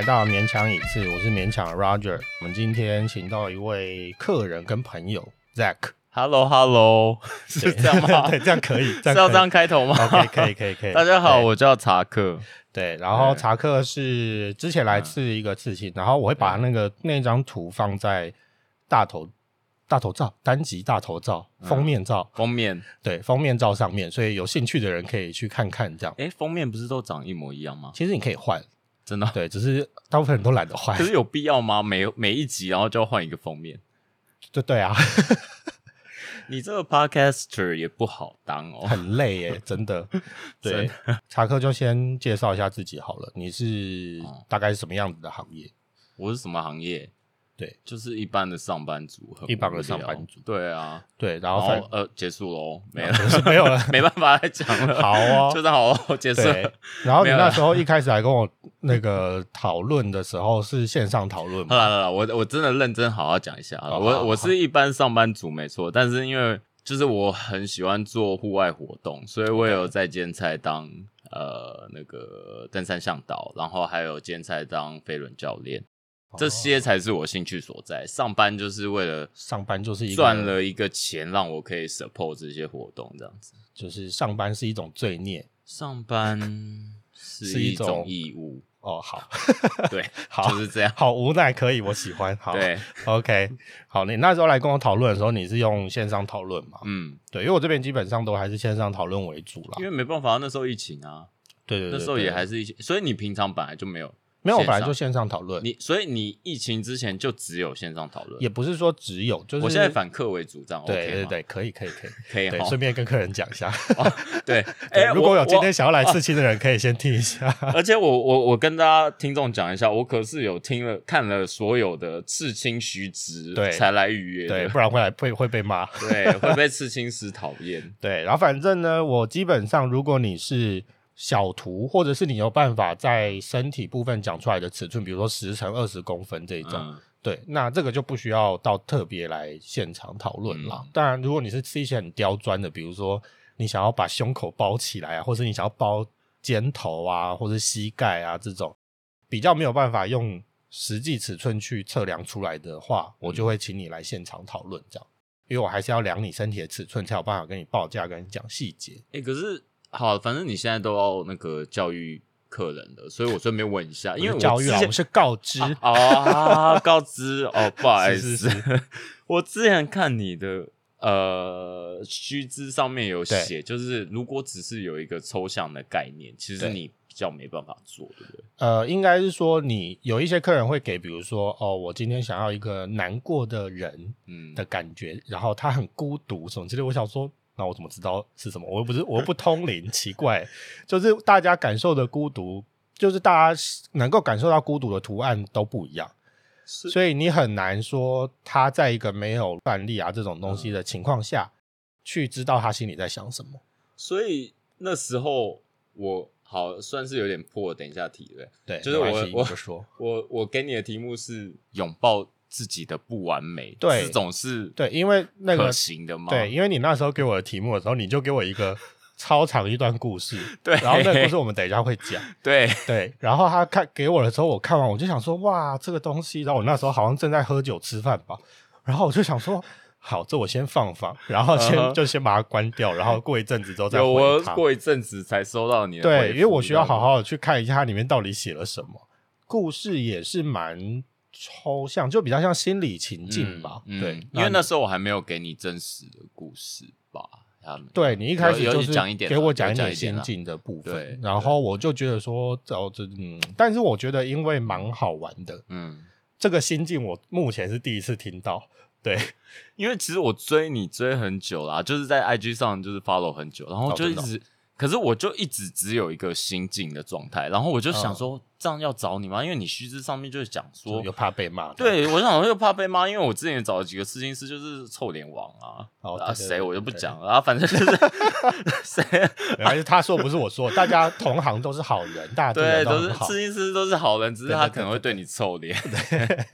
来到勉强一次，我是勉强 Roger。我们今天请到一位客人跟朋友 Zack，Hello Hello，是这样吗？对，这样可以，是要这样开头吗？OK，可以，可以，可以。大家好，我叫查克。对，然后查克是之前来刺一个刺青，然后我会把那个那张图放在大头大头照单集大头照封面照，封面，对，封面照上面，所以有兴趣的人可以去看看。这样，哎，封面不是都长一模一样吗？其实你可以换，真的？对，只是大部分人都懒得换可。是有必要吗？每每一集然后就要换一个封面？对对啊，你这个 podcaster 也不好当哦。很累耶，真的。对，查克就先介绍一下自己好了，你是哦大概是什么样子的行业？我是什么行业？对，就是一般的上班族，很一般的上班族对啊，对，然然后呃，结束喽，没了，是没有了。没办法再讲了。好哦 就这样好了，结束了。，然后你那时候一开始来跟我那个讨论的时候是线上讨论嘛？好了好了，我我真的认真好好讲一下我我是一般上班族没错，但是因为就是我很喜欢做户外活动，所以我有在兼差当呃那个登山向导，然后还有兼差当飞轮教练，这些才是我兴趣所在。上班就是为了上班就是一赚，了一个钱，让我可以 support 这些活动，这样子。就是上班是一种罪孽上班是是一一种种义务，哦。好，对，好就是这样。好无奈，可以，我喜欢。好，对，，OK，好，你那时候来跟我讨论的时候，你是用线上讨论嘛？嗯，对，因为我这边基本上都还是线上讨论为主啦因。为没办法，那时候疫情啊，对对对，那时候也对还是疫情，所以你平常本来就没有没有，我线上本来就线上讨论，你，所以你疫情之前就只有线上讨论。也不是说只有，就是我现在反客为主，这样对？对对，可以可以 可以。对，可以哈。顺便跟客人讲一下，对，对哎，如果有今天，想要来刺青的人，可以先听一下。而且我我我跟大家听众讲一下，我可是有听了看了所有的刺青须知，对才来预约对，不然会来会会被骂。对，会被刺青师讨厌。对，然后反正呢，我基本上如果你是小图，或者是你有办法在身体部分讲出来的尺寸，比如说十乘二十公分这一种，嗯，对，那这个就不需要到特别来现场讨论啦。当然，如果你是吃一些很刁钻的，比如说你想要把胸口包起来啊，或者你想要包肩头啊，或者膝盖啊这种比较没有办法用实际尺寸去测量出来的话，我就会请你来现场讨论这样。因为我还是要量你身体的尺寸，才有办法跟你报价，跟你讲细节。哎，可是好，反正你现在都要那个教育客人了，所以我顺便问一下，因为我教育啊，我是告知，啊，告知哦，不好意思，是是我之前看你的呃须知上面有写，就是如果只是有一个抽象的概念，其实你比较没办法做，对不对？呃，应该是说你有一些客人会给，比如说哦，我今天想要一个难过的人嗯，的感觉，然后他很孤独什么之类。我想说，那我怎么知道是什么？我又不是，我又不通灵，奇怪。就是大家感受的孤独，就是大家能够感受到孤独的图案都不一样，所以你很难说他在一个没有范例啊这种东西的情况下，去知道他心里在想什么。所以那时候我好算是有点破，等一下提对不对？就是我你就说。我我给你的题目是拥抱自己的不完美，对这种是对，因为那个可行的嘛？对，因为你那时候给我的题目的时候，你就给我一个 超长一段故事，对然后那个故事我们等一下会讲，对，对，然后他看给我的时候，我看完我就想说，哇，这个东西，然后我那时候好像正在喝酒吃饭吧，然后我就想说，好，这我先放放，然后先、就先把它关掉，然后过一阵子之后再有我。过一阵子才收到你的对，因为我需要好好的去看一下它里面到底写了什么。故事也是蛮抽象，就比较像心理情境吧。嗯对嗯，因为那时候我还没有给你真实的故事吧，他们对你一开始就是讲一点给我讲一讲点心境的部分，然后我就觉得说，哦，这嗯，但是我觉得因为蛮好玩的，嗯，这个心境我目前是第一次听到。对，因为其实我追你追很久啦，就是在 IG 上就是 follow 很久，然后就一直，可是我就一直只有一个心境的状态，然后我就想说，这样要找你吗？因为你须知上面就是讲说又。怕被骂。对，我想说又怕被骂，因为我之前找了几个试镜师，就是臭脸王啊，啊谁我就不讲了，啊反正就是 谁，对，还是他说不是我说，大家同行都是好人，大家对，都是很好。刺青师都是好人，只是他可能会对你臭脸。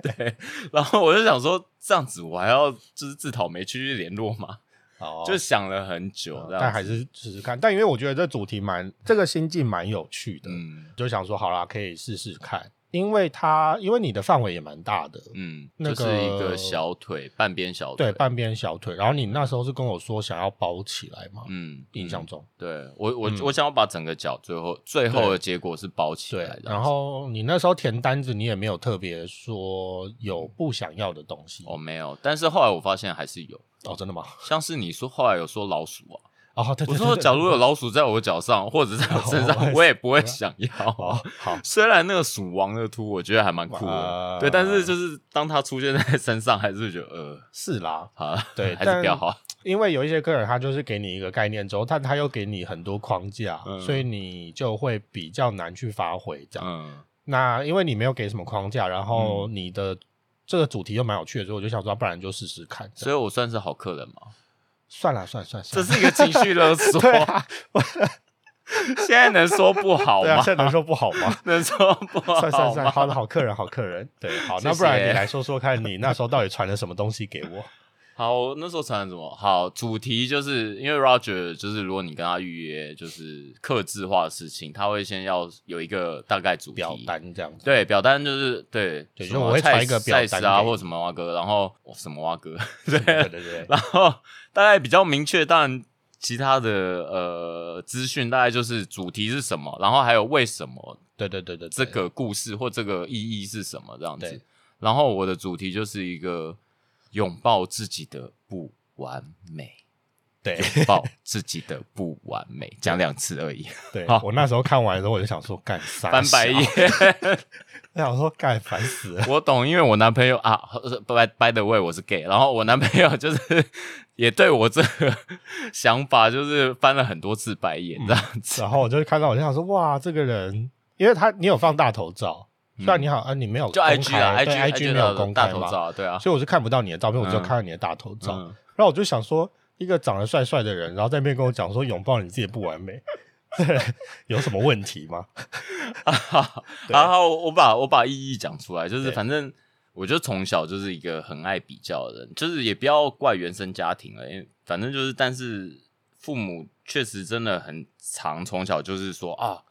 对对，然后我就想说，这样子我还要就是自讨没趣去联络嘛，哦就想了很久，这样但还是试试看。但因为我觉得这主题蛮，这个心境蛮有趣的，嗯就想说好啦，可以试试看。因为它因为你的范围也蛮大的，嗯，那就是一个个小腿，半边小腿，对，半边小腿。然后你那时候是跟我说想要包起来嘛，嗯，嗯印象中。对我我嗯我想要把整个脚最后最后的结果是包起对来，的，然后你那时候填单子，你也没有特别说有不想要的东西哦没有，但是后来我发现还是有，哦，真的吗？像是你说后来有说老鼠啊，哦，对，我说假如有老鼠在我脚上或者在我身哦上，我也不会想要。哦，好，虽然那个鼠王的图我觉得还蛮酷的，呃对，但是就是当它出现在 身上，还是觉得呃，是啦，好，对还是比较好。因为有一些客人他就是给你一个概念之后，但他又给你很多框架，嗯所以你就会比较难去发挥这样。嗯，那因为你没有给什么框架，然后你的这个主题又蛮有趣的，所以我就想说，不然就试试看。所以我算是好客人嘛，算了算了算了，这是一个情绪勒索。对啊，现在能说不好对啊，吗？现在能说不好吗？能说不好算算算，好的好客人，好客人。对，好，那不然谢你来说说看，你那时候到底传了什么东西给我？好，我那时候传什么？好，主题就是因为 Roger 就是如果你跟他预约就是克制化的事情，他会先要有一个大概主题表单这样子。对，表单就是对，就我会传一个表单赛啊，或者什么蛙哥，然后哦什么蛙哥，对，对对对，然后大概比较明确，当然其他的呃资讯大概就是主题是什么，然后还有为什么对对对对，这个故事或这个意义是什么这样子。然后我的主题就是一个拥抱自己的不完美，对拥抱自己的不完美，讲两次而已，对好，我那时候看完的时候，我就想说，干啥？翻白眼。我想说，干烦死了。我懂，因为我男朋友啊，by by the way，我是 gay，然后我男朋友就是也对我这个想法就是翻了很多次白眼这样子。然后我就看到，我就想说，哇，这个人，因为他你有放大头照，虽然你好啊，你没有就公 IG 啊开对，IG IG 没有公开嘛，对啊，所以我是看不到你的照片，我只有嗯看到你的大头照。嗯然后我就想说，一个长得帅帅的人，然后在那边跟我讲说拥抱你自己不完美，对 有什么问题吗？对然后我把我把意义讲出来，就是反正我就从小就是一个很爱比较的人，就是也不要怪原生家庭了，因为反正就是，但是父母确实真的很常从小就是说啊。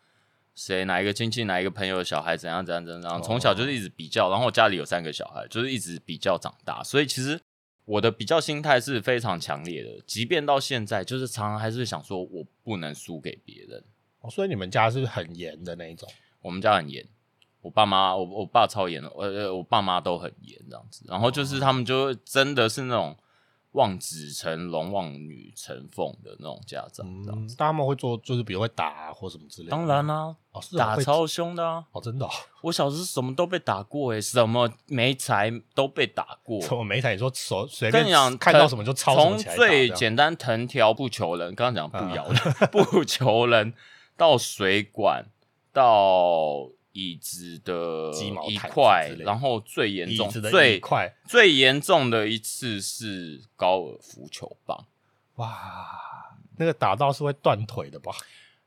谁哪一个亲戚哪一个朋友的小孩怎样怎样怎样从小就是一直比较，然后我家里有三个小孩，就是一直比较长大，所以其实我的比较心态是非常强烈的，即便到现在，就是常常还是想说我不能输给别人。哦所以你们家是很严的那一种。我们家很严，我爸妈，我我爸超严的，我呃我爸妈都很严这样子。然后就是他们就真的是那种望子成龙、望女成凤的那种家长这样嗯子。，他们会做，就是比如会打啊或什么之类的。当然啦、哦，是哦会打超凶的啊！哦，真的哦，我小时候什么都被打过诶、什么没才都被打过。什么没台？你说手随便讲，看到什么就抄什么从起来打这样最简单藤条不求人，刚刚讲不咬人，不求人，到水管，到椅子的一块然后最严重、最快，最严重的一次是高尔夫球棒，哇，那个打到是会断腿的吧？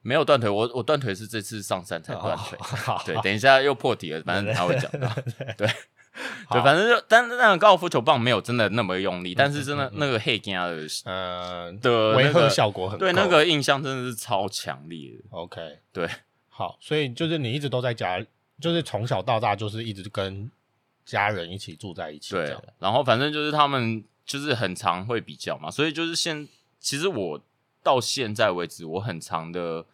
没有断腿，我我断腿是这次上山才断腿。哦 对，等一下又破题了，反正他会讲到。对对，反正就，但是那个高尔夫球棒没有真的那么用力，但是真的那个黑家的嗯，的那个效果很对那个印象真的是超强烈的。OK。对，好，所以就是你一直都在家，就是从小到大就是一直跟家人一起住在一起，对，然后反正就是他们就是很常会比较嘛，所以就是现其实我到现在为止，我很长的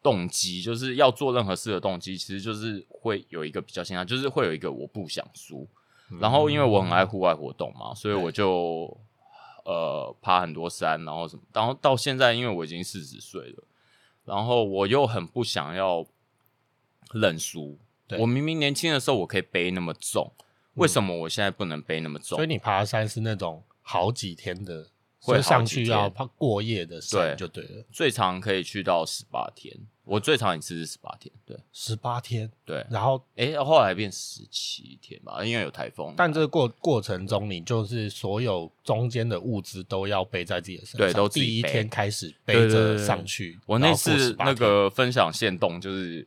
动机就是要做任何事的动机，其实就是会有一个比较心态，就是会有一个我不想输。然后因为我很爱户外活动嘛，所以我就呃爬很多山，然后什么，然后到现在因为我已经四十岁了，然后我又很不想要认输。对我明明年轻的时候我可以背那么重，为什么我现在不能背那么重？所以你爬山是那种好几天的，会就上去要怕过夜的山对。就对了，最长可以去到十八天，我最长一次是十八天，对。十八天，对。然后？诶，后来变十七天吧，因为有台风。但这个过过程中，你就是所有中间的物资都要背在自己的身上，对都第一天开始背着上去，我那然后过18次那个分享线动，就是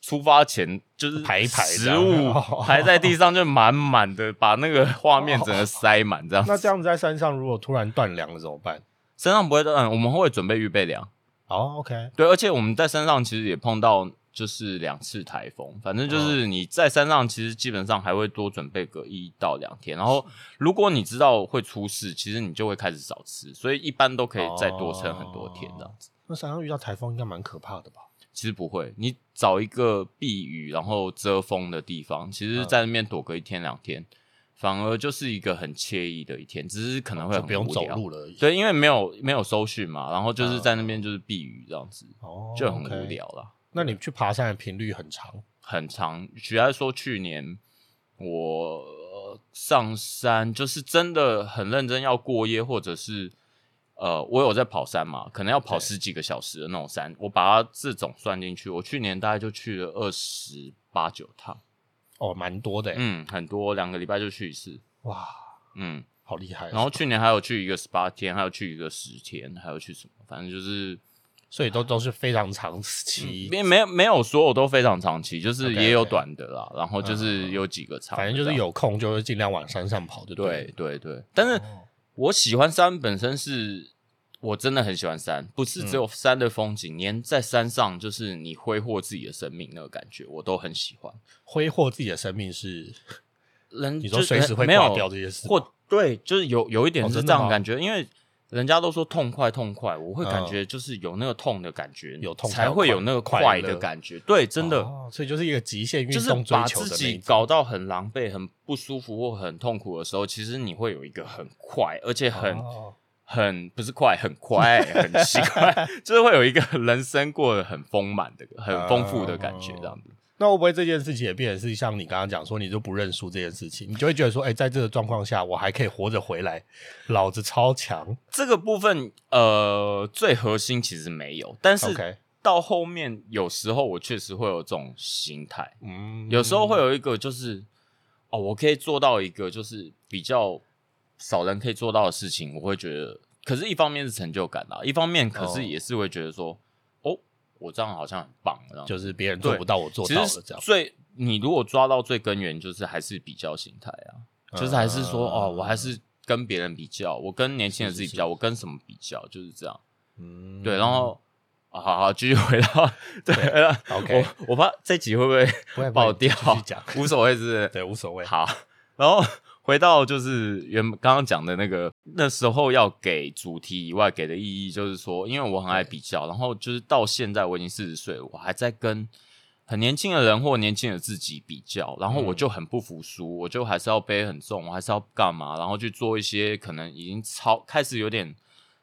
出发前就是排一排食物哦 排在地上，就满满的，把那个画面整个塞满，这样。那这样子在山上如果突然断粮了怎么办？山上不会断，我们会准备预备粮。哦，OK，对，而且我们在山上其实也碰到就是两次台风，反正就是你在山上，其实基本上还会多准备个一到两天。然后，如果你知道会出事，其实你就会开始少吃，所以一般都可以再多撑很多天这样子。那山上遇到台风应该蛮可怕的吧？其实不会，你找一个避雨然后遮风的地方，其实在那边躲个一天两天，反而就是一个很惬意的一天，只是可能会很不用走路了而已。对，因为没有没有搜寻嘛，然后就是在那边就是避雨这样子，哦，就很无。聊啦。那你去爬山的频率很长，很长。举来说，去年我呃上山就是真的很认真要过夜，或者是呃，我有在跑山嘛，可能要跑十几个小时的那种山，我把它这种算进去，我去年大概就去了二十八九趟，哦，蛮多的欸。嗯，很多，两个礼拜就去一次，哇，嗯，好厉害哦。然后去年还有去一个十八天，还有去一个十天，还有去什么，反正就是。所以都都是非常长期，没没有没有所有都非常长期，就是也有短的啦，然后就是有几个长反正就是有空就会尽量往山上跑，就对对对，但是哦我喜欢山本身是，我真的很喜欢山，不是只有山的风景，连在山上就是你挥霍自己的生命那个感觉，我都很喜欢。挥霍自己的生命是，人你说就随时会没有挂掉这些事，或对，就是有有一点是这样的感觉，因为人家都说痛快痛快，我会感觉就是有那个痛的感觉，有痛才会有那个快的感觉。对，真的。哦所以就是一个极限运动追把自己求的那一种搞到很狼狈、很不舒服或很痛苦的时候，其实你会有一个很快，而且很、哦很不是快，很快，很奇怪，就是会有一个人生过得很丰满的、很丰富的感觉，这样子。那会不会这件事情也变成是像你刚刚讲说，你就不认输这件事情，你就会觉得说，哎、在这个状况下，我还可以活着回来，老子超强。这个部分，呃，最核心其实没有，但是到后面有时候我确实会有这种心态，嗯，有时候会有一个就是，哦，我可以做到一个就是比较少人可以做到的事情，我会觉得，可是一方面是成就感啦，一方面可是哦也是会觉得说，哦，我这样好像很棒，这样就是别人做不到，我做到了，这样。最你如果抓到最根源，就是还是比较心态啊，就是还是说，哦，我还是跟别人比较，我跟年轻人自己比较，我跟什么比较，就是这样。嗯，对，然后啊，好好，继续回到对，OK 我我怕这集会不会爆掉无所谓是对，无所谓。好，然后回到就是原刚刚讲的那个，那时候要给主题以外给的意义，就是说，因为我很爱比较，然后就是到现在我已经四十岁了，我还在跟很年轻的人或年轻的自己比较，然后我就很不服输，我就还是要背很重，我还是要干嘛，然后去做一些可能已经超开始有点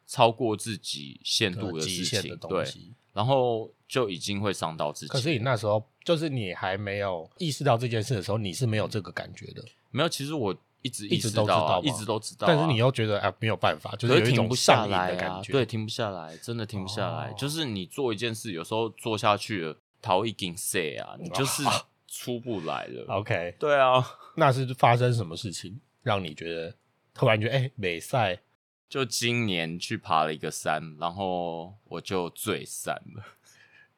超过自己限度的事情，对，西。然后就已经会伤到自己。可是你那时候就是你还没有意识到这件事的时候，你是没有这个感觉的，没有，其实我一直一直都知道一直都知道啊、但是你又觉得哎没有办法，就是停不下来啊的感，觉。对，，停不下来，真的停不下来。哦就是你做一件事，有时候做下去了，逃一根塞啊，你就是出不来了。OK，对啊，那是发生什么事情让你觉得突然觉得哎美赛就今年去爬了一个山，然后我就坠山了。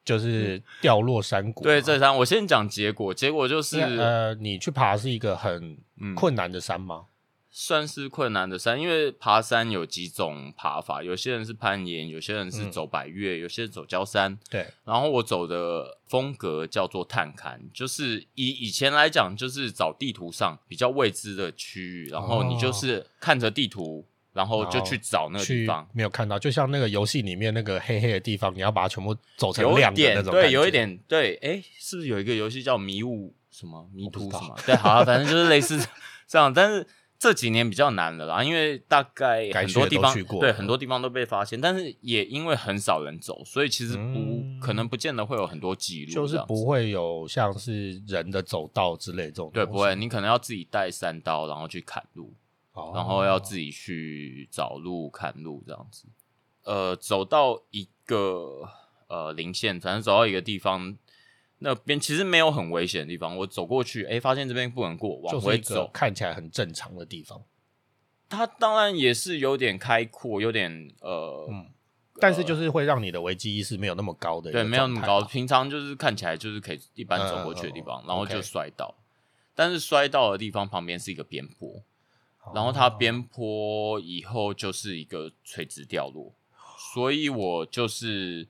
就是掉落山谷？对，这山我先讲结果，结果就是、呃，你去爬是一个很嗯困难的山吗？算是困难的山，因为爬山有几种爬法，有些人是攀岩，有些人是嗯走百越，有些人走焦山。对，然后我走的风格叫做探勘，就是以以前来讲，就是找地图上比较未知的区域，然后你就是看着地图，然后就去找那个地去方。没有看到，就像那个游戏里面那个黑黑的地方，你要把它全部走成亮的那种感觉。有一点对，哎，是不是有一个游戏叫迷雾什么？迷途什么？对，好、啊，反正就是类似这样，但是。这几年比较难了啦，因为大概很多地方去过对很多地方都被发现，但是也因为很少人走，所以其实不、嗯。可能不见得会有很多记录，就是不会有像是人的走道之类这种对，不会，你可能要自己带三刀，然后去砍路，哦然后要自己去找路、看路这样子。呃，走到一个呃零线，反正走到一个地方，那边其实没有很危险的地方，我走过去，哎，发现这边不能过，往回走。看起来很正常的地方，它当然也是有点开阔，有点呃，嗯但是就是会让你的危机意识没有那么高的对，没有那么高。平常就是看起来就是可以一般走过去的地方，然后就摔倒。但是摔倒的地方旁边是一个边坡，然后它边坡以后就是一个垂直掉落，所以我就是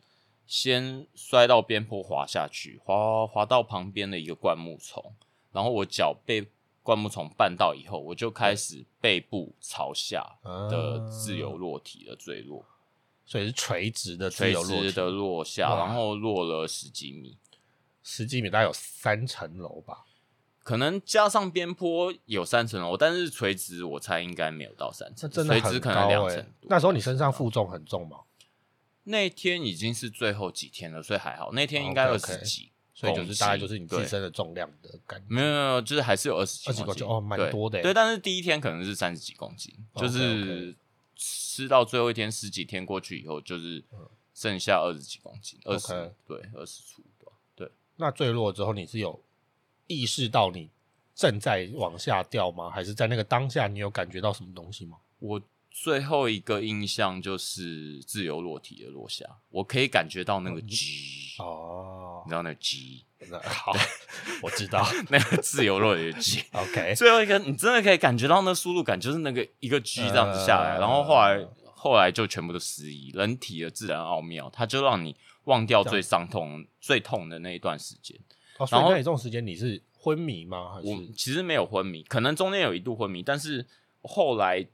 先摔到边坡滑下去，滑滑到旁边的一个灌木丛，然后我脚被灌木丛绊到以后，我就开始背部朝下的自由落体的坠落，所以是垂直的自垂由落体直的落下，哇然后落了十几米。十几米，大概有三层楼吧。可能加上边坡有三层楼，但是垂直我猜应该没有到三层，垂直可能两层。那时候你身上负重很重吗？那天已经是最后几天了，所以还好。那天应该二十几，所以就是大概就是你自身的重量的感觉。没有没有，就是还是有二十几20几公斤斤哦蛮多的欸对，但是第一天可能是三十几公斤就是吃到最后一天十几天过去以后，就是剩下二十几公斤，二十对二十出吧。对，那坠落之后，你是有意识到你正在往下掉吗？还是在那个当下你有感觉到什么东西吗？我最后一个印象就是自由落体的落下，我可以感觉到那个 G，、哦你，知道那个 G，好，我知道。那个自由落体的 G。OK，最后一个，你真的可以感觉到那速度感，就是那个一个 G 这样子下来，呃然后后来后来就全部都失忆。人体的自然奥妙，它就让你忘掉最伤痛、最痛的那一段时间。哦，所以然后那你这种时间你是昏迷吗？还我是其实没有昏迷，可能中间有一度昏迷，但是后来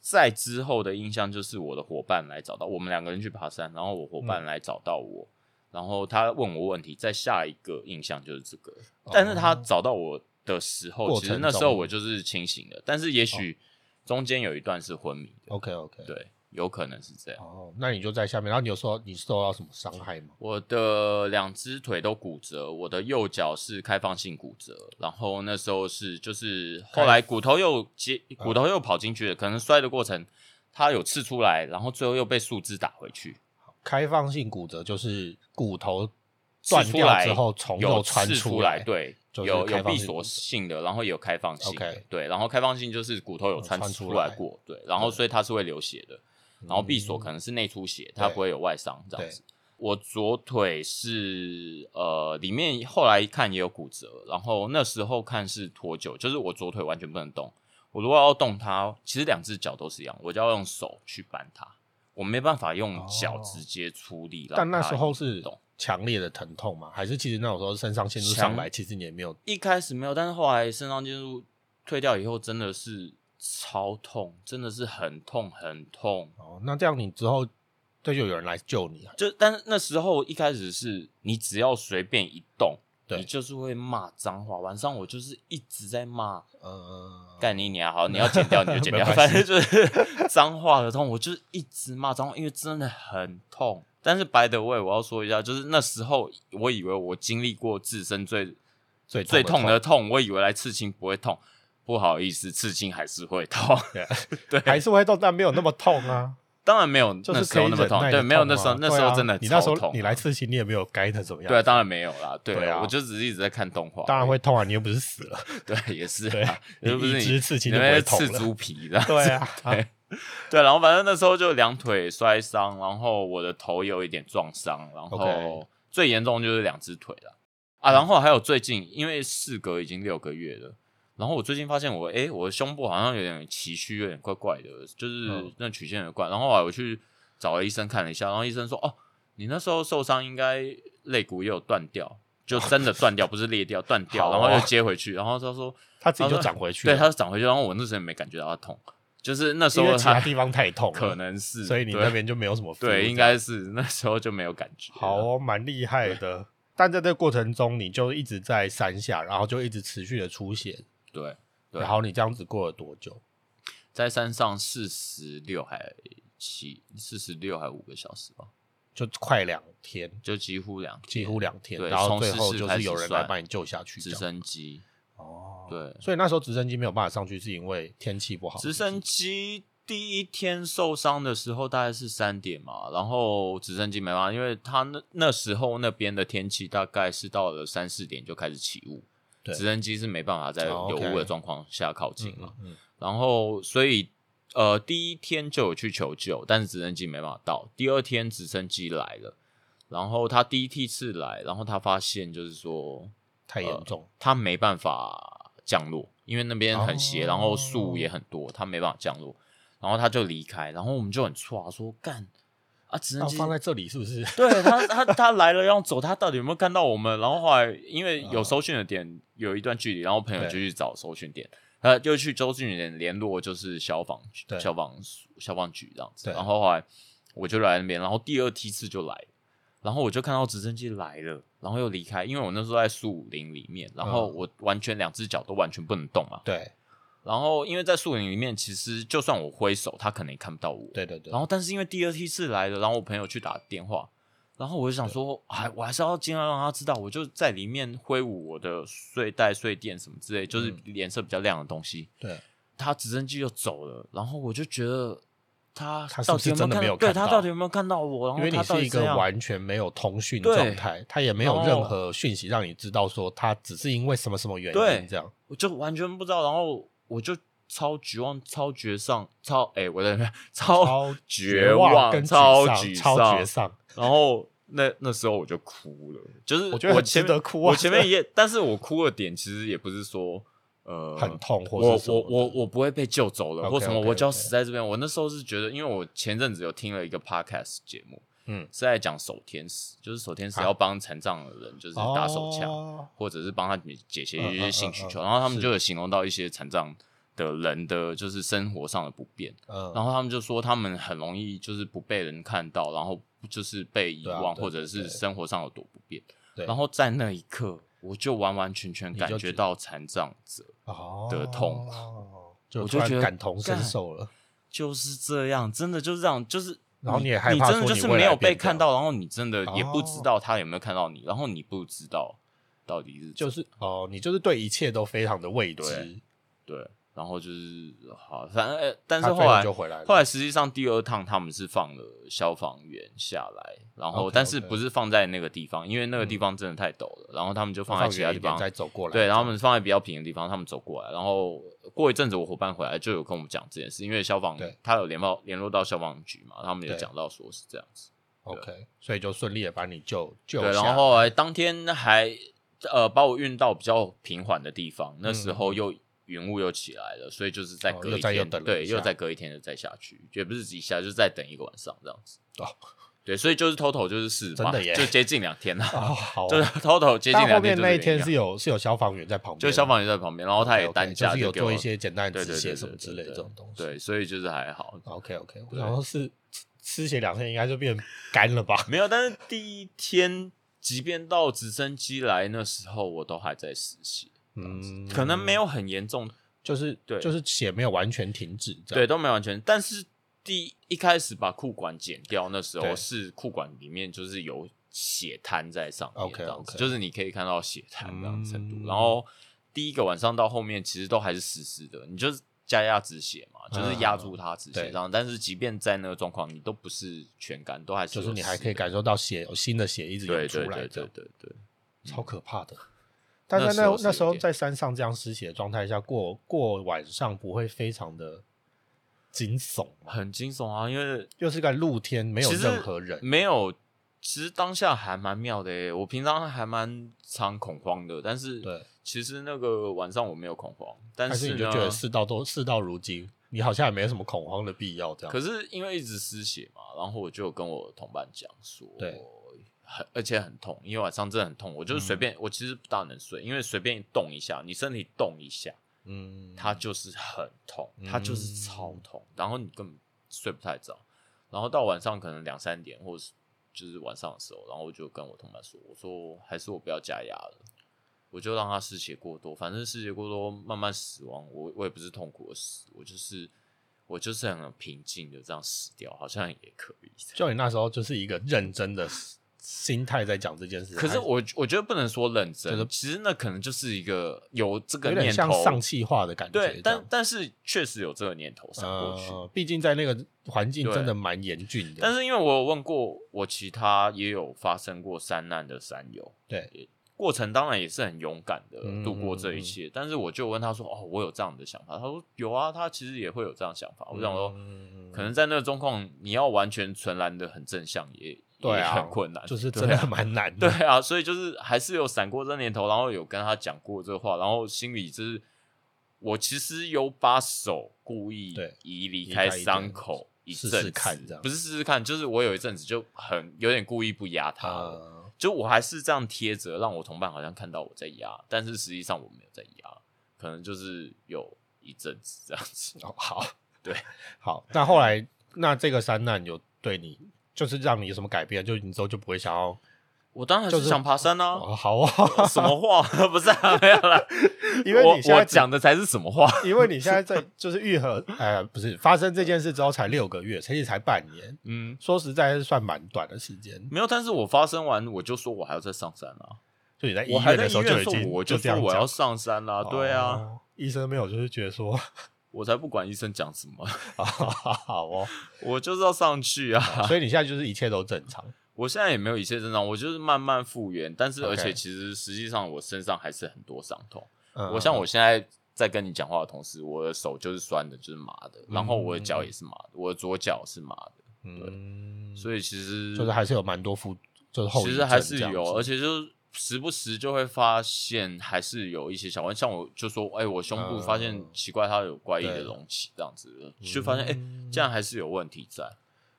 在之后的印象就是我的伙伴来找到我们两个人去爬山，然后我伙嗯伴来找到我，然后他问我问题，在下一个印象就是这个，但是他找到我的时候，哦其实那时候我就是清醒的，但是也许中间有一段是昏迷的，OK OK？，对，有可能是这样。哦，那你就在下面，然后你有说你受到什么伤害吗？我的两只腿都骨折，我的右脚是开放性骨折，然后那时候是就是后来骨头又接骨头又跑进去了，可能摔的过程它有刺出来，然后最后又被树枝打回去，开放性骨折就是骨头断掉刺出来之后从有右穿刺出来，对，就是有有闭锁性的，然后也有开放性的对，然后开放性就是骨头有穿穿出来出来过，对，然后所以它是会流血的，然后闭锁可能是内出血，它不会有外伤这样子。我左腿是呃，里面后来看也有骨折，然后那时候看是脱臼，就是我左腿完全不能动。我如果要动它，其实两只脚都是一样，我就要用手去扳它，我没办法用脚哦直接出力。但那时候是强烈的疼痛吗？还是其实那种时候肾上腺素上来，其实你也没有一开始没有，但是后来肾上腺素退掉以后，真的是超痛，真的是很痛很痛。哦。那这样你之后这就有人来救你啊？就但是那时候一开始是你只要随便一动，对你就是会骂脏话。晚上我就是一直在骂呃，干你娘，好，你要剪掉你就剪掉，反正就是 脏话的痛，我就是一直骂脏话，因为真的很痛。但是 by the way，我要说一下，就是那时候我以为我经历过自身最最最痛痛的痛，我以为来刺青不会痛，不好意思，刺青还是会痛。对 对，还是会痛，但没有那么痛啊，当然没有就是可以候那么痛，对，没有那时候那时候真的你那时候痛你来刺青，你也没有该的怎么样？对啊，当然没有啦，对对啊。我就只是一直在看动画，当然会痛啊，你又不是死了，对，也是对啊，又不是你一你支刺青就你不会痛了。猪皮的，对啊，对。对，然后反正那时候就两腿摔伤，然后我的头有一点撞伤，然后最严重就是两只腿了啊，然后还有最近因为事隔已经六个月了。然后我最近发现我，诶，我的胸部好像有点崎岖，有点怪怪的，就是嗯那曲线有点怪。然后我去找了医生看了一下，然后医生说，哦，你那时候受伤应该肋骨也有断掉，就真的断掉，不是裂掉，断掉，然后又接回去。然后他说，他自己就长回去 对，他就长回去。然后我那时候也没感觉到他痛，就是那时候其他地方太痛了，可能是，所以你那边就没有什么对，应该是那时候就没有感觉。好哦，蛮厉害的。但在这个过程中，你就一直在山下，然后就一直持续的出血，对，对。然后你这样子过了多久？在山上四十六还七四十六还五个小时吧，就快两天，就几乎两几乎两天，对然后从最后就是有人来把你救下去，直升机。哦，对，所以那时候直升机没有办法上去，是因为天气不好。直升机第一天受伤的时候大概是三点嘛，然后直升机没办法，因为他那那时候那边的天气大概是到了三四点就开始起雾，对直升机是没办法在哦有雾的状况下靠近嗯嘛。嗯，然后所以呃第一天就有去求救，但是直升机没办法到。第二天直升机来了，然后他第一梯次来，然后他发现就是说太严重，他没办法降落，因为那边很斜，哦然后树也很多，他没办法降落。然后他就离开，然后我们就很错啊，说干啊，直升机放在这里是不是？对他，他他来了要走，他到底有没有看到我们？然后后来因为有搜讯的点有一段距离，然后朋友就去找搜讯点，他，就去搜讯点联络，就是消防局消防消防局这样子。然后后来我就来那边，然后第二梯次就来，然后我就看到直升机来了，然后又离开，因为我那时候在树林里面，然后嗯我完全两只脚都完全不能动嘛。对然后因为在树林里面，其实就算我挥手，他可能也看不到我。对对对然，后，但是因为第二梯次来了，然后我朋友去打电话，然后我就想说，还我还是要尽量让他知道，我就在里面挥舞我的睡袋、睡垫什么之类，就是嗯颜色比较亮的东西。对，他直升机就走了，然后我就觉得他他是到不是真的底有没有看到他到底有没有看到我？然后因为你是一个完全没有通讯对状态，他也没有任何讯息让你知道说他只是因为什么什么原对因这样。我就完全不知道，然后我就超绝望、超绝丧、超哎、我在那边超超绝望跟超沮沮超丧绝丧，然后那那时候我就哭了，就是我觉得我前面值得哭啊我前面也，但是我哭的点其实也不是说呃很痛或我我我我不会被救走了或什么我就要死在这边。我那时候是觉得，因为我前阵子有听了一个 podcast 节目，嗯，是在讲守天使，就是守天使啊要帮残障的人就是打手枪，哦或者是帮他解决一些性需求，嗯嗯然后他们就有形容到一些残障的人的就是生活上的不便。嗯，然后他们就说他们很容易就是不被人看到，然后就是被遗忘，啊或者是生活上有多不便。对然后在那一刻，我就完完全全感觉觉到残障者哦的痛就我就觉得感同身受了。就是这样，真的就是这样，就是然后你也害怕你真的就是没有被看到，然后你真的也不知哦道他有没有看到你，然后你不知道到底是就是哦，你就是对一切都非常的未知对，对，然后就是好，反正、呃但是后后来就回来了后来实际上第二趟他们是放了消防员下来，然后但是不是放在那个地方，因为那个地方真的太陡了，然后他们就放在其他地方再走过来，对，然后他们放在比较平的地方，他们走过来，然后过一阵子我伙伴回来就有跟我们讲这件事，因为消防他有联报联络到消防局嘛，他们有讲到说是这样子，OK，所以就顺利的把你救救然后当天还呃把我运到比较平缓的地方，那时候嗯又云雾又起来了，所以就是再哦隔一天，对，又再隔一天就再下去，也不是一下，就是再等一个晚上这样子。哦，对，所以就是 total 就是四嘛，真的耶。就接近两天了，哦好啊，就是 total 接近两天面那一天是有是有消防员在旁边，就消防员在旁边，然后他也担架就是有做一些简单的止血什么之类的这种东西。对，所以就是还好。，OK OK，我对。想说是吃血两天应该就变干了吧？没有，但是第一天，即便到直升机来那时候，我都还在实习，嗯，可能没有很严重，就是对。就是血没有完全停止，对，都没完全。但是第一开始把裤管剪掉，那时候是裤管里面就是有血滩在上面 OK，这样子就是你可以看到血滩这样程度。嗯然后第一个晚上到后面，其实都还是湿湿的，你就是加压止血嘛，就是压住它止血嗯对这样。但是即便在那个状况，你都不是全干，都还是就是你还可以感受到血有新的血一直涌出对对对来对对对。超可怕的。但在那那时候在山上这样失血的状态下过过晚上，不会非常的惊悚？很惊悚啊，因为又是个露天，没有任何人，没有。其实当下还蛮妙的诶，我平常还蛮常恐慌的，但是对，其实那个晚上我没有恐慌，但但是是你就觉得事到都事到如今，你好像也没什么恐慌的必要，这样。可是因为一直失血嘛，然后我就跟我同伴讲说，对，很而且很痛，因为晚上真的很痛，我就是随便，我其实不大能睡，因为随便动一下，你身体动一下，嗯，它就是很痛，嗯它就是超痛，然后你根本睡不太着，然后到晚上可能两三点，或者是就是晚上的时候，然后我就跟我同伴说，我说还是我不要加压了。我就让他失血过多，反正失血过多慢慢死亡，我我也不是痛苦的死，我就是我就是很平静的这样死掉，好像也可以。就你那时候就是一个认真的心态在讲这件事，还可是我我觉得不能说认真，就是其实那可能就是一个有这个有点念头，像上气化的感觉对，，但但是确实有这个念头闪过去。呃，毕竟在那个环境真的蛮严峻的，但是因为我有问过我其他也有发生过山难的山友，对，过程当然也是很勇敢的嗯度过这一切。但是我就问他说：“哦，我有这样的想法。”他说：“有啊，他其实也会有这样想法。”我想说，嗯可能在那个状况，你要完全纯然的很正向，也也对啊，很困难，就是真的蛮难的，对啊，所以就是还是有闪过这念头，然后有跟他讲过这话，然后心里就是我其实有把手故意对移离开伤口一试阵子试看这样不是试试看，就是我有一阵子就很有点故意不压他就我还是这样贴着，让我同伴好像看到我在压，但是实际上我没有在压，可能就是有一阵子这样子。哦，好，对，好。那后来，那这个三难有对你，就是让你有什么改变？就你之后就不会想要我当然就是是想爬山啊，哦，好啊，什么话？不是、啊、没有啦，因为我你现在讲的才是什么话？因为你现在在就是愈合，呃，不是发生这件事之后才六个月，其实才半年，嗯，说实在是算蛮短的时间。没有，但是我发生完我就说我还要再上山啊，就你在医院的时候在医院的已经就这样说我要，上山啦、对啊，哦，医生没有就是觉得说，我才不管医生讲什么，好 好哦，我就是要上去啊。所以你现在就是一切都正常。我现在也没有一切正常，我就是慢慢复原，但是而且其实实际上我身上还是很多伤痛。嗯我像我现在在跟你讲话的同时，我的手就是酸的，就是麻的，然后我的脚也是麻的，我的左脚是麻的，嗯，所以其实就是还是有蛮多副，就是后其实还是有，而且就是时不时就会发现还是有一些小问，像我就说，哎、我胸部嗯发现奇怪，它有怪异的隆起这样子，就发现哎、嗯这样还是有问题在。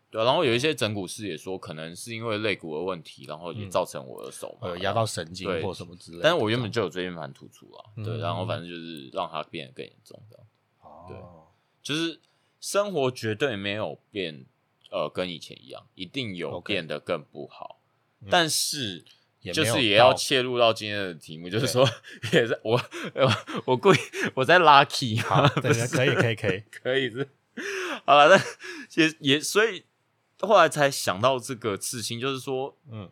对啊、然后有一些整骨师也说，可能是因为肋骨的问题，然后也造成我的手压到神经或什么之类的。但是我原本就有椎间盘突出啊，对，嗯然后反正就是让它变得更严重，这样对哦就是生活绝对没有变，呃，跟以前一样，一定有变得更不好，嗯。但是也就是也要切入到今天的题目，就是说，也是我我我故意我在拉 key 好嘛，，对对，可以可以可以，可以是。好了，那也也所以后来才想到这个事情，就是说，嗯。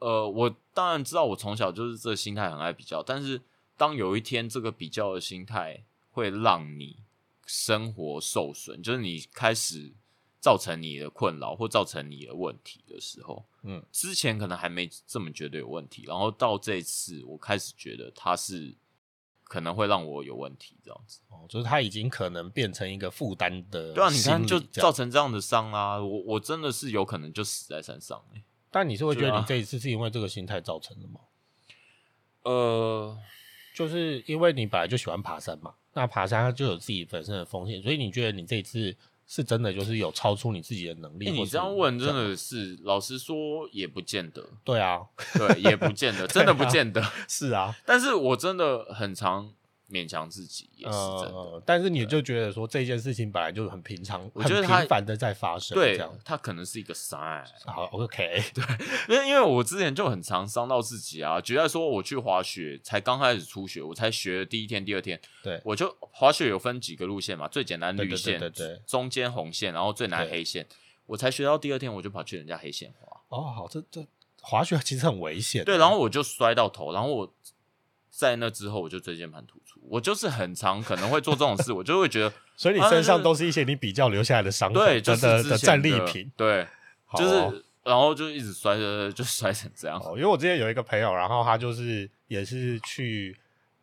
呃，我当然知道我从小就是这个心态很爱比较，但是当有一天这个比较的心态会让你生活受损，就是你开始造成你的困扰或造成你的问题的时候，嗯，之前可能还没这么觉得有问题，然后到这次我开始觉得它是可能会让我有问题这样子。哦，就是他已经可能变成一个负担的，对啊，你看就造造。成这样的伤啊，我我真的是有可能就死在山上、欸、但你是会觉得你这一次是因为这个心态造成的吗？呃，就是因为你本来就喜欢爬山嘛，那爬山它就有自己本身的风险，所以你觉得你这一次是真的就是有超出你自己的能力？欸、你这样问真的是，老实说也不见得，对啊，对，也不见得，真的不见得。是啊，但是我真的很常勉强自己，也是真的。呃，但是你就觉得说这件事情本来就很平常，我觉得它很频繁的在发生，这对样，它可能是一个 sign，好，OK，对因为因为我之前就很常伤到自己啊。举例来说，我去滑雪，才刚开始初学，我才学第一天、第二天，对我就滑雪有分几个路线嘛，最简单绿线，对对对中间红线，然后最难黑线。我才学到第二天，我就跑去人家黑线滑，哦，好，这这滑雪其实很危险，对，然后我就摔到头，然后我在那之后我就椎间盘突出，我就是很常可能会做这种事，我就会觉得，所以你身上都是一些你比较留下来的伤痕，对，就的是的的战利品，对，好就哦是然后就一直摔摔 就摔成这样，哦，因为我之前有一个朋友，然后他就是也是去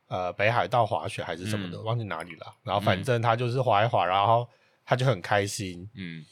呃北海道滑雪还是什么的，嗯忘记哪里了。然后反正他就是滑一滑，然后他就很开心，嗯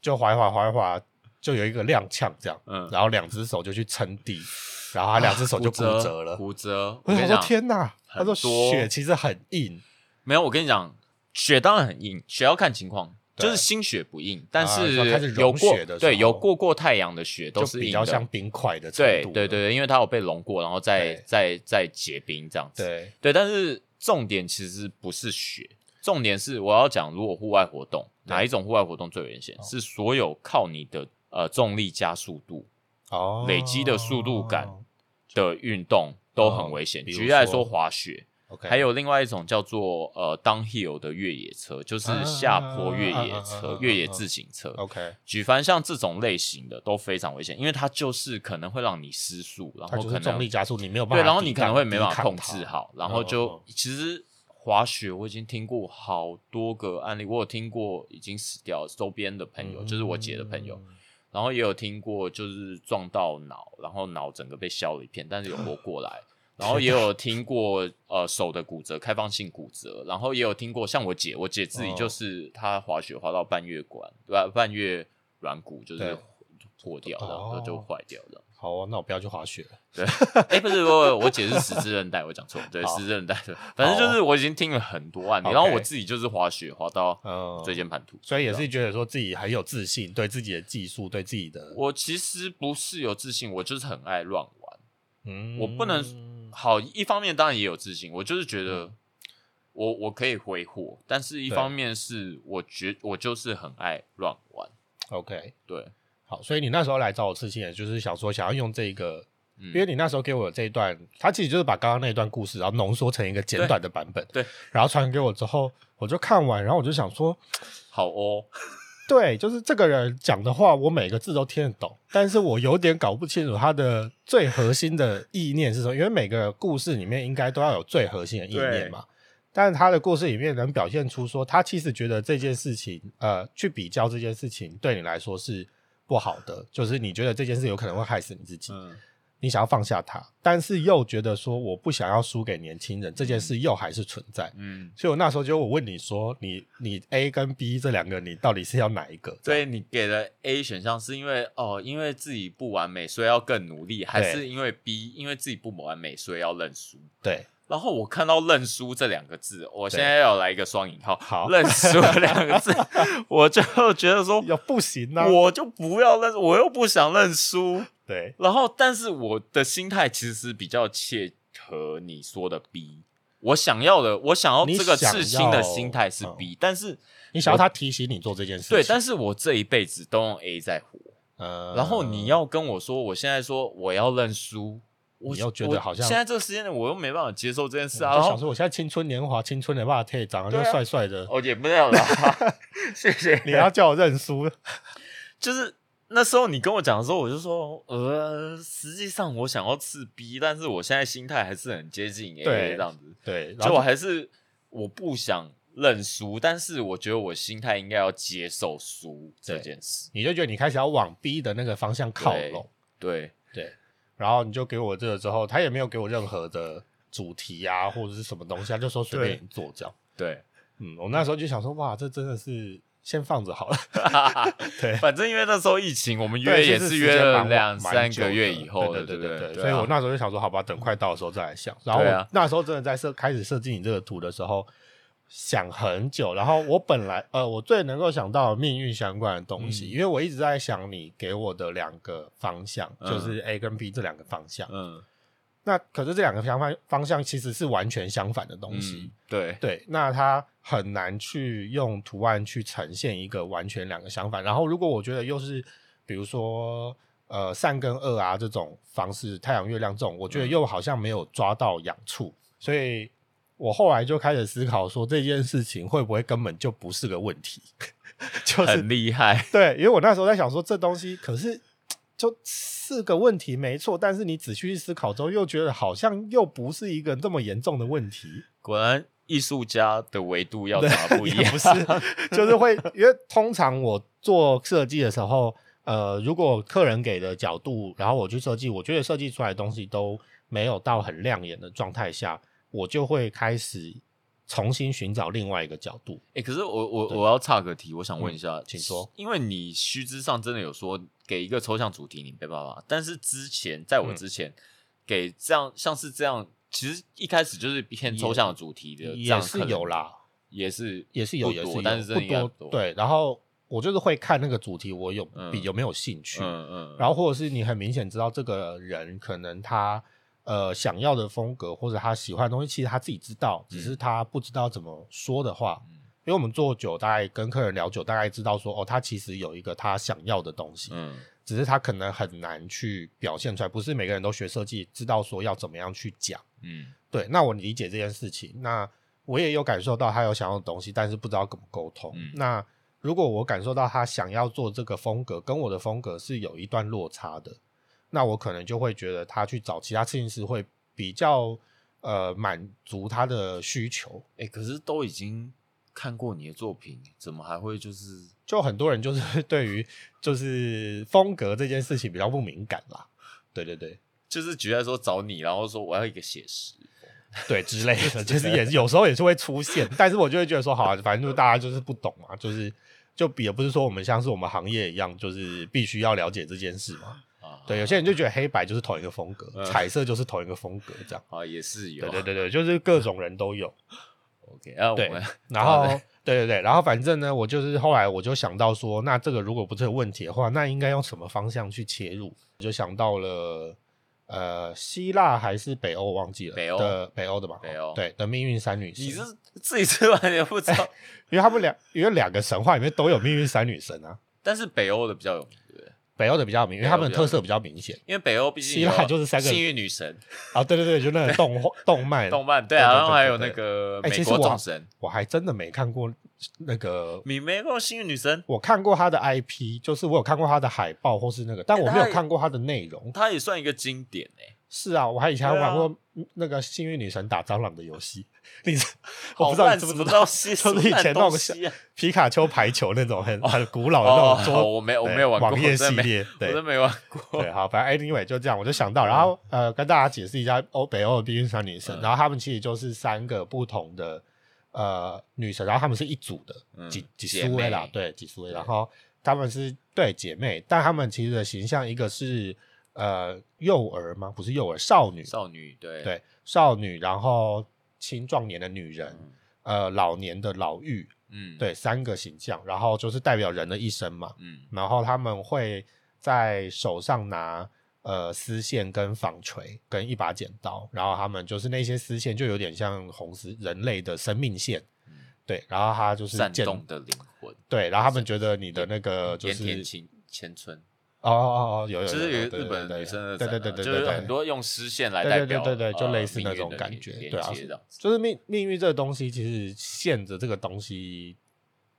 就滑一滑滑一滑，就有一个踉跄这样，嗯，然后两只手就去撑地，然后他两只手就骨折折了。骨折。我想说天哪，他说很多雪其实很硬，没有，我跟你讲，雪当然很硬，雪要看情况，就是新雪不硬，但是有过对有过过太阳的雪都是比，较像冰块的程度。对对对，对，因为它有被融过，然后再再再结冰这样子。对，对，但是重点其实不是雪，重点是我要讲，如果户外活动，哪一种户外活动最危险？是所有靠你的呃重力加速度哦，累积的速度感的运动都很危险。哦举例来说，滑雪，OK，还有另外一种叫做呃 downhill 的越野车，就是下坡越野车啊、越野自行车。OK，举凡像这种类型的都非常危险，因为它就是可能会让你失速，然后可能重力加速，你没有办法对，然后你可能会没办法控制好，然后嗯就嗯其实滑雪我已经听过好多个案例，我有听过已经死掉周边的朋友，就是我姐的朋友，嗯然后也有听过就是撞到脑，然后脑整个被削了一片，但是有活 过来。然后也有听过呃手的骨折，开放性骨折，然后也有听过像我姐，我姐自己哦就是她滑雪滑到半月管，对吧？半月软骨就是对破掉，然后就坏掉了。好啊，那我不要去滑雪了。对，哎，不是我，我解释十字韧带，我讲错，对，十字韧带对，反正就是我已经听了很多案例，然后我自己就是滑雪滑到椎间盘突出，所以也是觉得说自己很有自信，对自己的技术，对自己的。我其实不是有自信，我就是很爱乱玩。嗯，我不能好，一方面当然也有自信，我就是觉得我我可以挥霍，但是一方面是我觉我就是很爱乱玩。OK，对。好，所以你那时候来找我刺青，也就是想说想要用这个，因为你那时候给我这一段，他其实就是把刚刚那一段故事，然后浓缩成一个简短的版本，对，然后传给我之后，我就看完，然后我就想说，好哦，对，就是这个人讲的话，我每个字都听得懂，但是我有点搞不清楚他的最核心的意念是什么，因为每个故事里面应该都要有最核心的意念嘛，但是他的故事里面能表现出说，他其实觉得这件事情，呃，去比较这件事情对你来说是。不好的就是你觉得这件事有可能会害死你自己，你想要放下它，但是又觉得说我不想要输给年轻人，这件事又还是存在。嗯，所以我那时候就我问你说，你你 A 跟 B 这两个，你到底是要哪一个？所以你给了 A 选项是因为哦，因为自己不完美，所以要更努力，还是因为 B 因为自己不完美，所以要认输？对。然后我看到“认输”这两个字，我现在要来一个双引号。好，认输两个字，我就觉得说，要不行啊，我就不要认，我又不想认输。对，然后，但是我的心态其实是比较切合你说的 B，我想要的，我想要这个刺青的心态是 B，但是你想要他提醒你做这件事，对，但是我这一辈子都用 A 在活，嗯，然后你要跟我说，我现在说我要认输。我又觉得好像现在这个时间点，我又没办法接受这件事啊！我想说，我现在青春年华，青春没办法退，长得就帅帅的。哦，也不要了，谢谢。你要叫我认输，就是那时候你跟我讲的时候，我就说，呃，实际上我想要刺 B，但是我现在心态还是很接近 A 这样子。对，就我还是我不想认输，但是我觉得我心态应该要接受输这件事。你就觉得你开始要往 B 的那个方向靠拢，对对。然后你就给我这个之后，他也没有给我任何的主题啊，或者是什么东西，他就说随便你做这样。对，嗯，我那时候就想说，哇，这真的是先放着好了。对，反正因为那时候疫情，我们约也是约了两三个月以后对对对对。所以我那时候就想说，好吧，等快到的时候再来想。然后那时候真的在设开始设计你这个图的时候。想很久，然后我本来呃，我最能够想到命运相关的东西，因为我一直在想你给我的两个方向，就是 A 跟 B 这两个方向。嗯，那可是这两个相反方向其实是完全相反的东西。对对，那它很难去用图案去呈现一个完全两个相反。然后如果我觉得又是比如说呃善跟恶啊这种方式，太阳月亮这种，我觉得又好像没有抓到痒处，所以。我后来就开始思考说这件事情会不会根本就不是个问题，就是很厉害。对，因为我那时候在想说这东西可是就是个问题，没错。但是你仔细去思考之后，又觉得好像又不是一个这么严重的问题。果然，艺术家的维度要怎么不一样？不是，就是会因为通常我做设计的时候，呃，如果客人给的角度，然后我去设计，我觉得设计出来的东西都没有到很亮眼的状态下。我就会开始重新寻找另外一个角度。哎，可是我我我要岔个题，我想问一下，请说。因为你须知上真的有说给一个抽象主题，你没办法。但是之前在我之前给这样像是这样，其实一开始就是偏抽象的主题的，也是有啦，也是也是有，也是但是不多。对，然后我就是会看那个主题，我有比有没有兴趣，嗯嗯，然后或者是你很明显知道这个人可能他。呃，想要的风格或者他喜欢的东西，其实他自己知道，只是他不知道怎么说的话。因为我们做久，大概跟客人聊久，大概知道说，哦，他其实有一个他想要的东西，嗯，只是他可能很难去表现出来。不是每个人都学设计，知道说要怎么样去讲，嗯，对。那我理解这件事情，那我也有感受到他有想要的东西，但是不知道怎么沟通。那如果我感受到他想要做这个风格，跟我的风格是有一段落差的。那我可能就会觉得他去找其他摄影师会比较呃满足他的需求。哎，可是都已经看过你的作品，怎么还会就是就很多人就是 对于就是风格这件事情比较不敏感啦。对对对，就是觉得说找你，然后说我要一个写实，对之类的，其实也是有时候也是会出现。但是我就会觉得说，好，反正就大家就是不懂嘛，就是。就也不是说我们像是我们行业一样，就是必须要了解这件事嘛。啊，对，有些人就觉得黑白就是同一个风格，嗯彩色就是同一个风格，这样。啊 也是有，对对对对，就是各种人都有。OK，然后我对们，然后好的 对对对，然后反正呢，我就是后来我就想到说，那这个如果不是有问题的话，那应该用什么方向去切入？我就想到了。呃，希腊还是北欧，我忘记了。北欧的北欧的吧？北欧对的命运三女神。你是自己吃完也不知道，因为他们两，因为两个神话里面都有命运三女神啊。但是北欧的比较有名，对不对？北欧的比较明，因为他们的特色比较明显。因为北欧毕竟希腊就是三个幸运女神啊，对对对，就那个动画 动漫动漫，对啊，然后还有那个哎其实我美国众神，我还真的没看过那个，你没看过幸运女神？我看过他的 IP，就是我有看过他的海报或是那个，但我没有看过他的内容。它也算一个经典诶，是啊，我还以前还玩过那个幸运女神打蟑螂的游戏，你知我不知道你知不知道，就是以前那种皮卡丘排球那种很很古老的那哦种，桌，我没有我没有玩过网页系列，我对真没玩过。对，好，反正 anyway 就这样，我就想到，然后呃，跟大家解释一下欧北欧的避孕三女神，嗯然后他们其实就是三个不同的呃女神，然后他们是一组的，嗯几几姐苏威啦，对，几苏威，对然后他们是对姐妹，但他们其实的形象一个是呃幼儿吗？不是幼儿，少女，少女对。对，少女，然后青壮年的女人，嗯。呃，老年的老妪，嗯。对，三个形象，然后就是代表人的一生嘛，嗯。然后他们会在手上拿呃丝线跟纺锤跟一把剪刀，然后他们就是那些丝线就有点像红丝人类的生命线，嗯。对，然后他就是剪颤动的灵魂，对，然后他们觉得你的那个就是田千千春，哦哦哦有有就是日本女生的对对对对对对，就是很多用丝线来代表，对对对对，就呃类似那种感觉，对啊就是命命运这个东西，其实线的这个东西，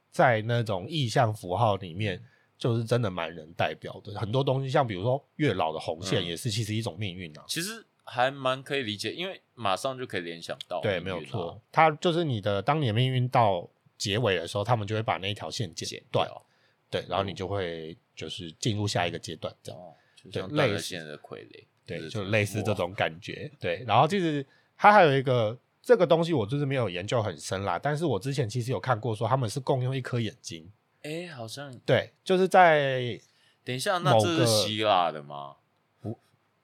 在那种意象符号里面，就是真的蛮能代表的。很多东西，像比如说月老的红线，嗯。也是其实一种命运啊。其实还蛮可以理解，因为马上就可以联想到对，没有错，它就是你的，当你的命运到结尾的时候，他们就会把那一条线剪剪断，掉，对，然后你就会就是进入下一个阶段，这样。对类似的傀儡，对，就类似这哇种感觉。对，然后其实它还有一个这个东西，我就是没有研究很深啦，但是我之前其实有看过说他们是共用一颗眼睛。哎，好像对，就是在等一下，那这是希腊的吗？不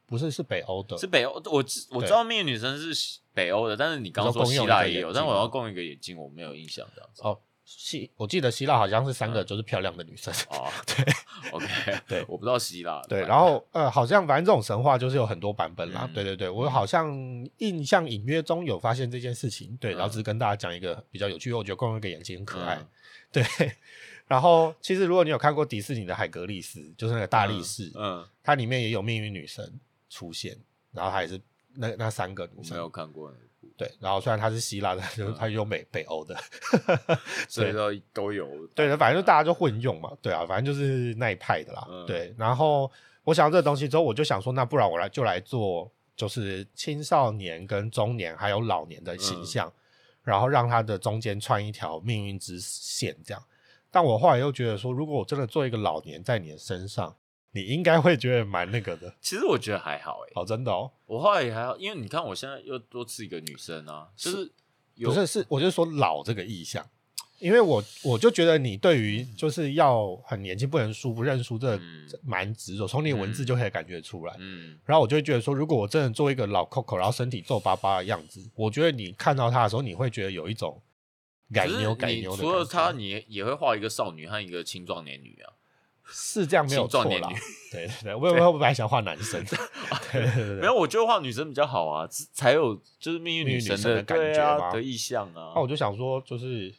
不是是北欧的，是北欧，我知我知道那个女生是西北欧的，但是你刚刚说希腊也有，但我要吗共一个眼睛，我没有印象这样子。哦。希我记得希腊好像是三个就是漂亮的女生，哦，对，OK，对 我不知道希腊的，对，然后呃，好像反正这种神话就是有很多版本啦。嗯对对对，我好像印象隐约中有发现这件事情。对，嗯然后只是跟大家讲一个比较有趣，我觉得共用一个眼睛很可爱。嗯对，然后其实如果你有看过迪士尼的《海格力斯》，就是那个大力士，嗯，嗯它里面也有命运女神出现，然后它也是那那三个女生。我没有看过对，然后虽然它是希腊的，就是嗯它用北北欧的，所以说都有，对的，反正就大家就混用嘛，对啊，反正就是那一派的啦，嗯对。然后我想到这个东西之后，我就想说，那不然我来就来做，就是青少年跟中年还有老年的形象，然后让他的中间穿一条命运之线，这样。但我后来又觉得说，如果我真的做一个老年在你的身上，你应该会觉得蛮那个的。其实我觉得还好诶，哦，真的哦，我后来也还好，因为你看我现在又多吃一个女生啊，就是有不是是，我就说老这个意象。因为我我就觉得你对于就是要很年轻不能输不认输，这蛮执着，从你的文字就可以感觉出来。嗯，然后我就会觉得说，如果我真的做一个老 Coco，然后身体皱巴巴的样子，我觉得你看到他的时候，你会觉得有一种改可是扭改你扭的除了她，感觉你也也会画一个少女和一个青壮年女啊，是这样没有错啦。对对对，我我我本来想画男生，对对对对。没有，我觉得画女生比较好啊，才有就是命运女神神的感对觉吗？啊的意象啊。那。我就想说，就是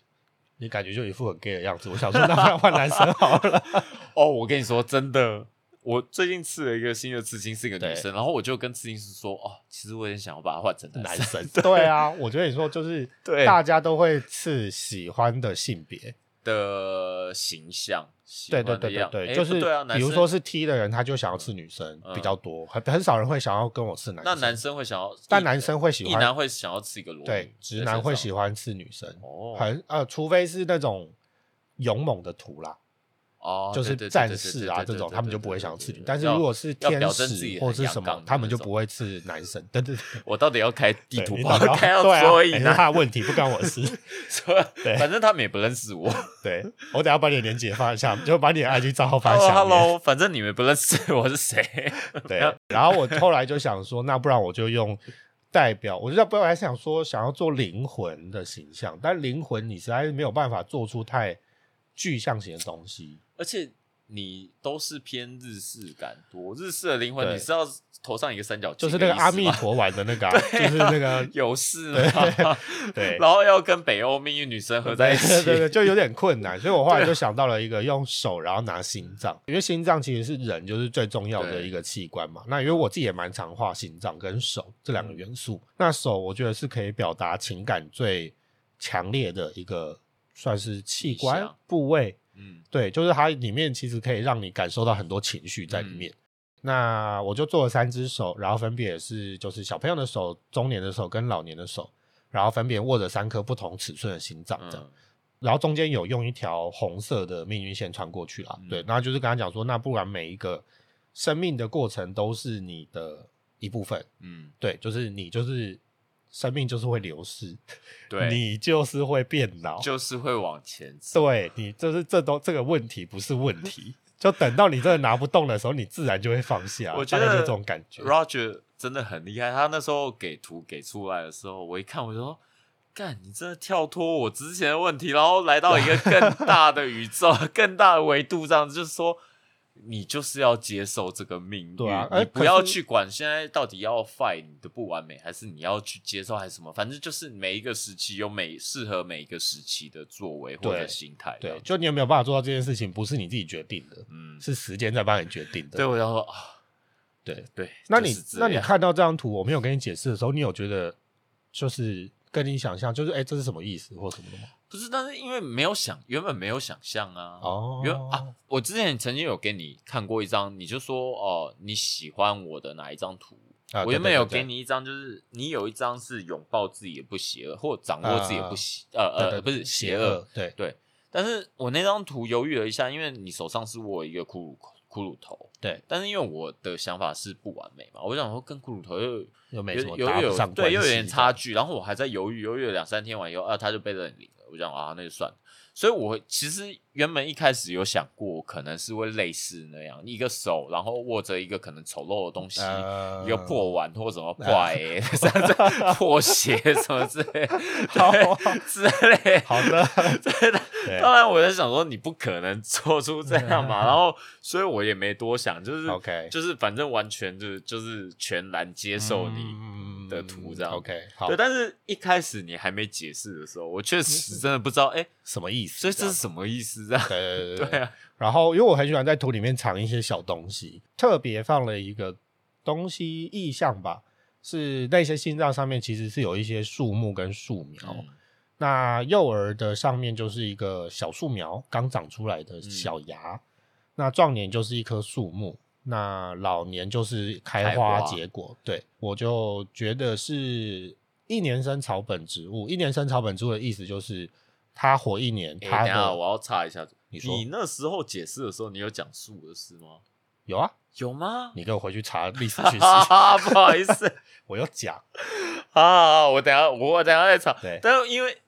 你感觉就一副很 gay 的样子，我想说，那换男生好了。哦，我跟你说真的，我最近刺了一个新的刺青，是一个女生，然后我就跟刺青师说，哦，其实我也想要把它换成男生，对啊，我觉得你说就是，对。大家都会刺喜欢的性别，的形象，喜对对对对对，诶就是对啊，男比如说是 T 的人，他就想要刺女生嗯比较多，很很少人会想要跟我刺男生。那男生会想要，但男生会喜欢一男会想要吃一个裸女，对直男会喜欢刺女生，哦很呃，除非是那种勇猛的图啦，哦，就是战士啊这种，他们就不会想要刺但是如果是天使或是什么他们就不会刺男生。对对对，我到底要开地图炮对所以哎是呢？他的问题，不关我事。说对反正他们也不认识我。对我等下把你的链接发一下，就把你的 IG 账号发一下面。Hello，Hello，反正你们不认识我是谁。对，然后我后来就想说，那不然我就用代表，我就本来想说想要做灵魂的形象，但灵魂你实在是没有办法做出太具象型的东西。而且你都是偏日式感多，日式的灵魂对你是要头上一个三角就是形的意思吗，那个阿弥陀丸的那个啊、就是那个 有事吗？对然后要跟北欧命运女神合在一起，对对对，就有点困难，所以我后来就想到了一个用手，然后拿心脏，因为心脏其实是人就是最重要的一个器官嘛。那因为我自己也蛮常画心脏跟手这两个元素，那手我觉得是可以表达情感最强烈的一个算是器官部位，嗯，对，就是它里面其实可以让你感受到很多情绪在里面。那我就做了三只手，然后分别是就是小朋友的手、中年的手跟老年的手，然后分别握着三颗不同尺寸的心脏这样。嗯。然后中间有用一条红色的命运线穿过去啦，嗯。对，然后就是跟他讲说，那不然每一个生命的过程都是你的一部分，嗯，对，就是你就是生命就是会流逝，对，你就是会变老，就是会往前走。对你就是这都这个问题不是问题，就等到你真的拿不动的时候，你自然就会放下，我觉得就这种感觉。Roger 真的很厉害，他那时候给图给出来的时候，我一看我就说。干，你真的跳脱我之前的问题，然后来到一个更大的宇宙、更大的维度，这样子就是说，你就是要接受这个命运，对啊哎你不要去管现在到底要 fight 你的不完美，还是你要去接受，还是什么，反正就是每一个时期有每适合每一个时期的作为或者心态，对，，就你有没有办法做到这件事情，不是你自己决定的，嗯，是时间在帮你决定的。对我要说啊，对对，那你就是那你看到这张图，我没有跟你解释的时候，你有觉得就是跟你想象，就是哎、这是什么意思或什么的吗？不是，但是因为没有想，原本没有想象啊。哦。原啊，我之前曾经有给你看过一张，你就说哦你喜欢我的哪一张图？啊我原本有给你一张，就是你有一张是拥抱自己也不邪恶，或掌握自己也不邪、对呃对呃不是邪恶。恶，，对。对。但是我那张图犹豫了一下，因为你手上是握一个骷髅骷髅头，对，但是因为我的想法是不完美嘛，我想说跟骷髅头又又没什么搭不有有上关对又有点差距，然后我还在犹豫，犹豫了两三天完以后啊，他就被认领了，我讲啊那就算了。所以我其实原本一开始有想过，可能是会类似那样，一个手然后握着一个可能丑陋的东西，呃一个破碗或什么破鞋、这样子破鞋什么之类，好之类。好的，真的，对当然我在想说你不可能做出这样嘛，然后所以我也没多想，就是 OK 就是反正完全就是就是全然接受你嗯的图这样。OK，好对，，但是一开始你还没解释的时候，我确实真的不知道，哎、什么意思？所以这是什么意思？这样对对对对啊，然后，因为我很喜欢在图里面藏一些小东西，特别放了一个东西意象吧，是那些心脏上面其实是有一些树木跟树苗。嗯那幼儿的上面就是一个小树苗，刚长出来的小芽；那壮年就是一棵树木，那老年就是开开花花结果。对我就觉得是一年生草本植物，一年生草本植物的意思就是它活一年，哎、它等下的我要插一下，你说那时候解释的时候，你有讲树的事吗？有啊，有吗？你给我回去查历史哈讯哈息，哈，不好意思 我要讲。啊，我等下我等下再查。对但是因为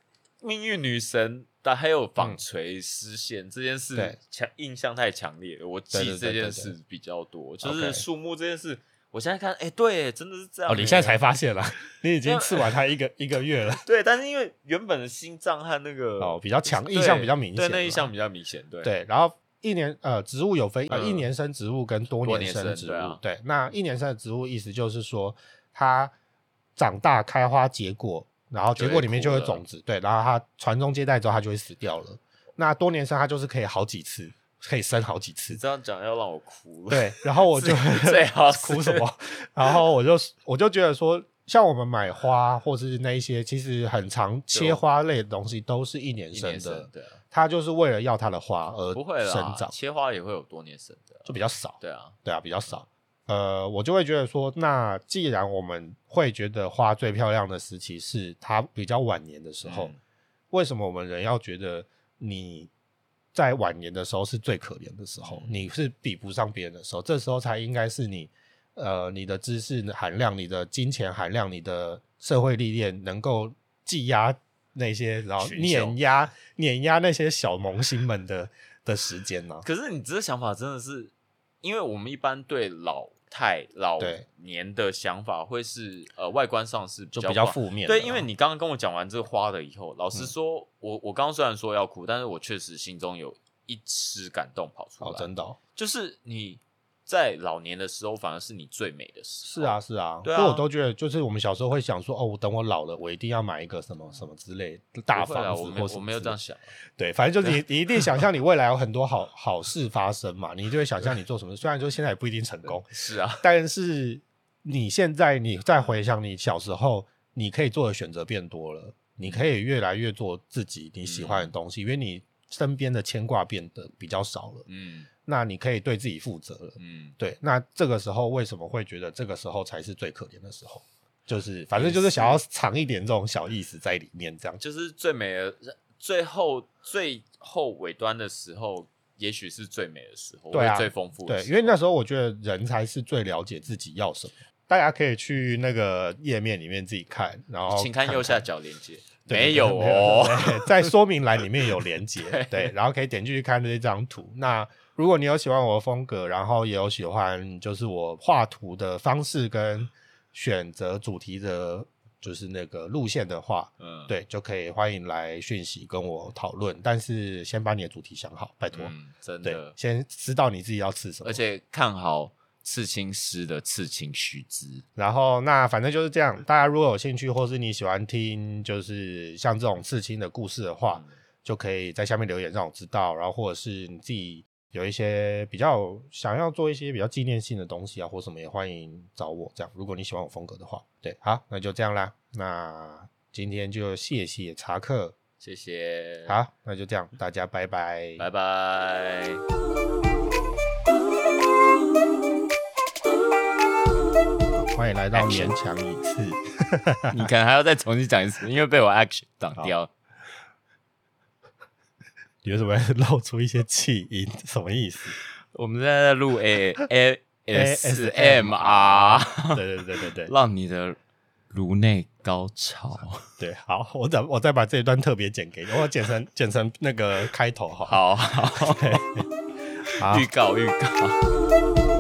命运女神但还有纺锤丝线、这件对。事强印象太强烈了，我记这件事比较多，就是树木这件事。我现在看，哎、对，真的是这样、哦，你现在才发现了，你已经吃完它一个 一个月了。对，但是因为原本的心脏和那个哦比较强对印象比较明显对，那嘛印象比较明显，对。对，然后一年呃，植物有分呃嗯。一年生植物跟多多年年生生植物。对啊。对，那一年生的植物意思就是说它长大开花结果，然后结果里面就有种子，对，然后它传宗接代之后它就会死掉了。那多年生它就是可以好几次，可以生好几次你。这样讲要让我哭了。对，然后我 就最好是 哭什么？然后我就我就觉得说，像我们买花或是那一些，其实很常切花类的东西，都是一年生的生，，对啊，它就是为了要它的花而不会，生长，切花也会有多年生的，就比较少。对啊，对啊，比较少。呃，我就会觉得说，那既然我们会觉得花最漂亮的时期是它比较晚年的时候，嗯为什么我们人要觉得你在晚年的时候是最可怜的时候，你是比不上别人的时候，这时候才应该是你呃你的知识含量、你的金钱含量、你的社会历练能够挤压那些，然后碾压碾压那些小萌新们的的时间呢、可是你这个想法真的是，因为我们一般对老太老年的想法会是呃外观上是比较比较负面。对，因为你刚刚跟我讲完这个花的以后，老实说，我我刚刚虽然说要哭，但是我确实心中有一丝感动跑出来。哦，真的、哦、就是你在老年的时候，反而是你最美的时候。是啊，是啊，对啊所以我都觉得，就是我们小时候会想说，哦，我等我老了，我一定要买一个什么什么之类的大房子我没有这样想。对，反正就是你，你一定想象你未来有很多好好事发生嘛，你就会想象你做什么。虽然说现在也不一定成功，是啊，但是你现在你再回想你小时候，你可以做的选择变多了，你可以越来越做自己你喜欢的东西，因为你身边的牵挂变得比较少了，嗯那你可以对自己负责了。嗯，对，那这个时候为什么会觉得这个时候才是最可怜的时候？就是反正就是想要藏一点这种小意思在里面，这样就是最美的，最后最后尾端的时候，也许是最美的时候，对啊最丰富的对。因为那时候我觉得人才是最了解自己要什么。大家可以去那个页面里面自己看，然后请看右下角链接，没有哦。在说明栏里面有连接，对，然后可以点进去看这张图。那如果你有喜欢我的风格，然后也有喜欢就是我画图的方式跟选择主题的，就是那个路线的话，嗯，对，就可以欢迎来讯息跟我讨论。但是先把你的主题想好，拜托。嗯，真对的，，先知道你自己要刺什么而。且看好刺青师的刺青须知。然后那反正就是这样，大家如果有兴趣，或是你喜欢听，就是像这种刺青的故事的话，嗯就可以在下面留言让我知道。然后或者是你自己有一些比较想要做一些比较纪念性的东西啊，或什么也欢迎找我。这样，如果你喜欢我风格的话，对，好，那就这样啦。那今天就谢谢查克，谢谢，，好，那就这样，大家拜拜，拜拜。欢迎来到勉强一次。你可能还要再重新讲一次，因为被我 action 挡掉。你为什么要 露出一些气音？什么意思？我们现在在录 A A S M ASMR 对对对对对让你的颅内高潮。对，好，我再我再把这一段特别剪给你，我剪成剪成那个开头好。好好，好预告预告。